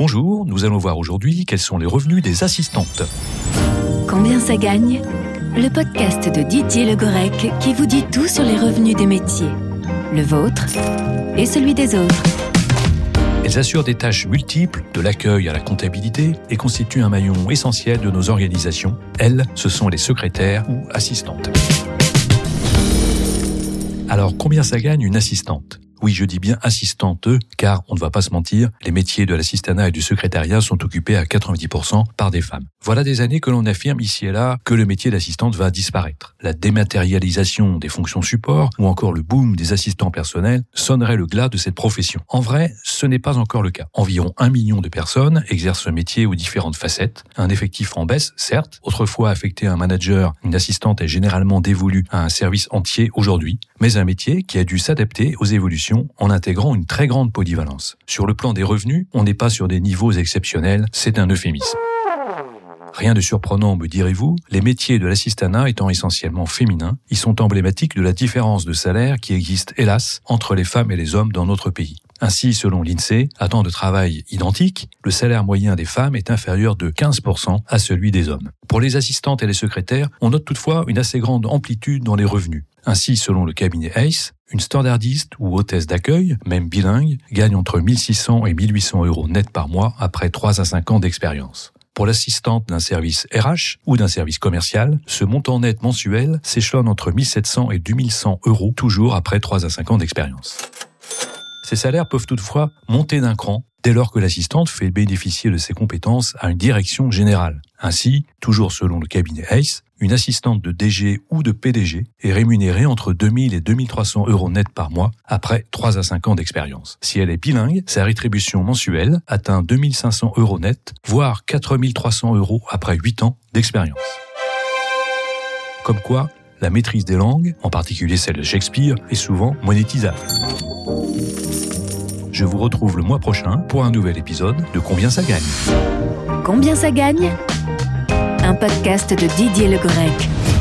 Bonjour, nous allons voir aujourd'hui quels sont les revenus des assistantes. Combien ça gagne Le podcast de Didier Le Gorec qui vous dit tout sur les revenus des métiers. Le vôtre et celui des autres. Elles assurent des tâches multiples, de l'accueil à la comptabilité, et constituent un maillon essentiel de nos organisations. Elles, ce sont les secrétaires ou assistantes. Alors, combien ça gagne une assistante? Oui, je dis bien assistante, car on ne va pas se mentir, les métiers de l'assistanat et du secrétariat sont occupés à 90% par des femmes. Voilà des années que l'on affirme ici et là que le métier d'assistante va disparaître. La dématérialisation des fonctions support ou encore le boom des assistants personnels sonnerait le glas de cette profession. En vrai, ce n'est pas encore le cas. Environ un million de personnes exercent ce métier aux différentes facettes. Un effectif en baisse, certes. Autrefois affecté à un manager, une assistante est généralement dévolue à un service entier aujourd'hui, mais un métier qui a dû s'adapter aux évolutions en intégrant une très grande polyvalence. Sur le plan des revenus, on n'est pas sur des niveaux exceptionnels, c'est un euphémisme. Rien de surprenant, me direz-vous, les métiers de l'assistanat étant essentiellement féminins, ils sont emblématiques de la différence de salaire qui existe, hélas, entre les femmes et les hommes dans notre pays. Ainsi, selon l'INSEE, à temps de travail identique, le salaire moyen des femmes est inférieur de 15% à celui des hommes. Pour les assistantes et les secrétaires, on note toutefois une assez grande amplitude dans les revenus. Ainsi, selon le cabinet ACE, une standardiste ou hôtesse d'accueil, même bilingue, gagne entre 1600 et 1800 euros net par mois après 3 à 5 ans d'expérience. Pour l'assistante d'un service RH ou d'un service commercial, ce montant net mensuel s'échelonne entre 1700 et 2100 euros, toujours après 3 à 5 ans d'expérience. Ces salaires peuvent toutefois monter d'un cran dès lors que l'assistante fait bénéficier de ses compétences à une direction générale. Ainsi, toujours selon le cabinet ACE, une assistante de DG ou de PDG est rémunérée entre 2000 et 2300 euros net par mois après 3 à 5 ans d'expérience. Si elle est bilingue, sa rétribution mensuelle atteint 2500 euros net, voire 4300 euros après 8 ans d'expérience. Comme quoi, la maîtrise des langues, en particulier celle de Shakespeare, est souvent monétisable. Je vous retrouve le mois prochain pour un nouvel épisode de Combien ça gagne? Combien ça gagne? Un podcast de Didier Le Grec.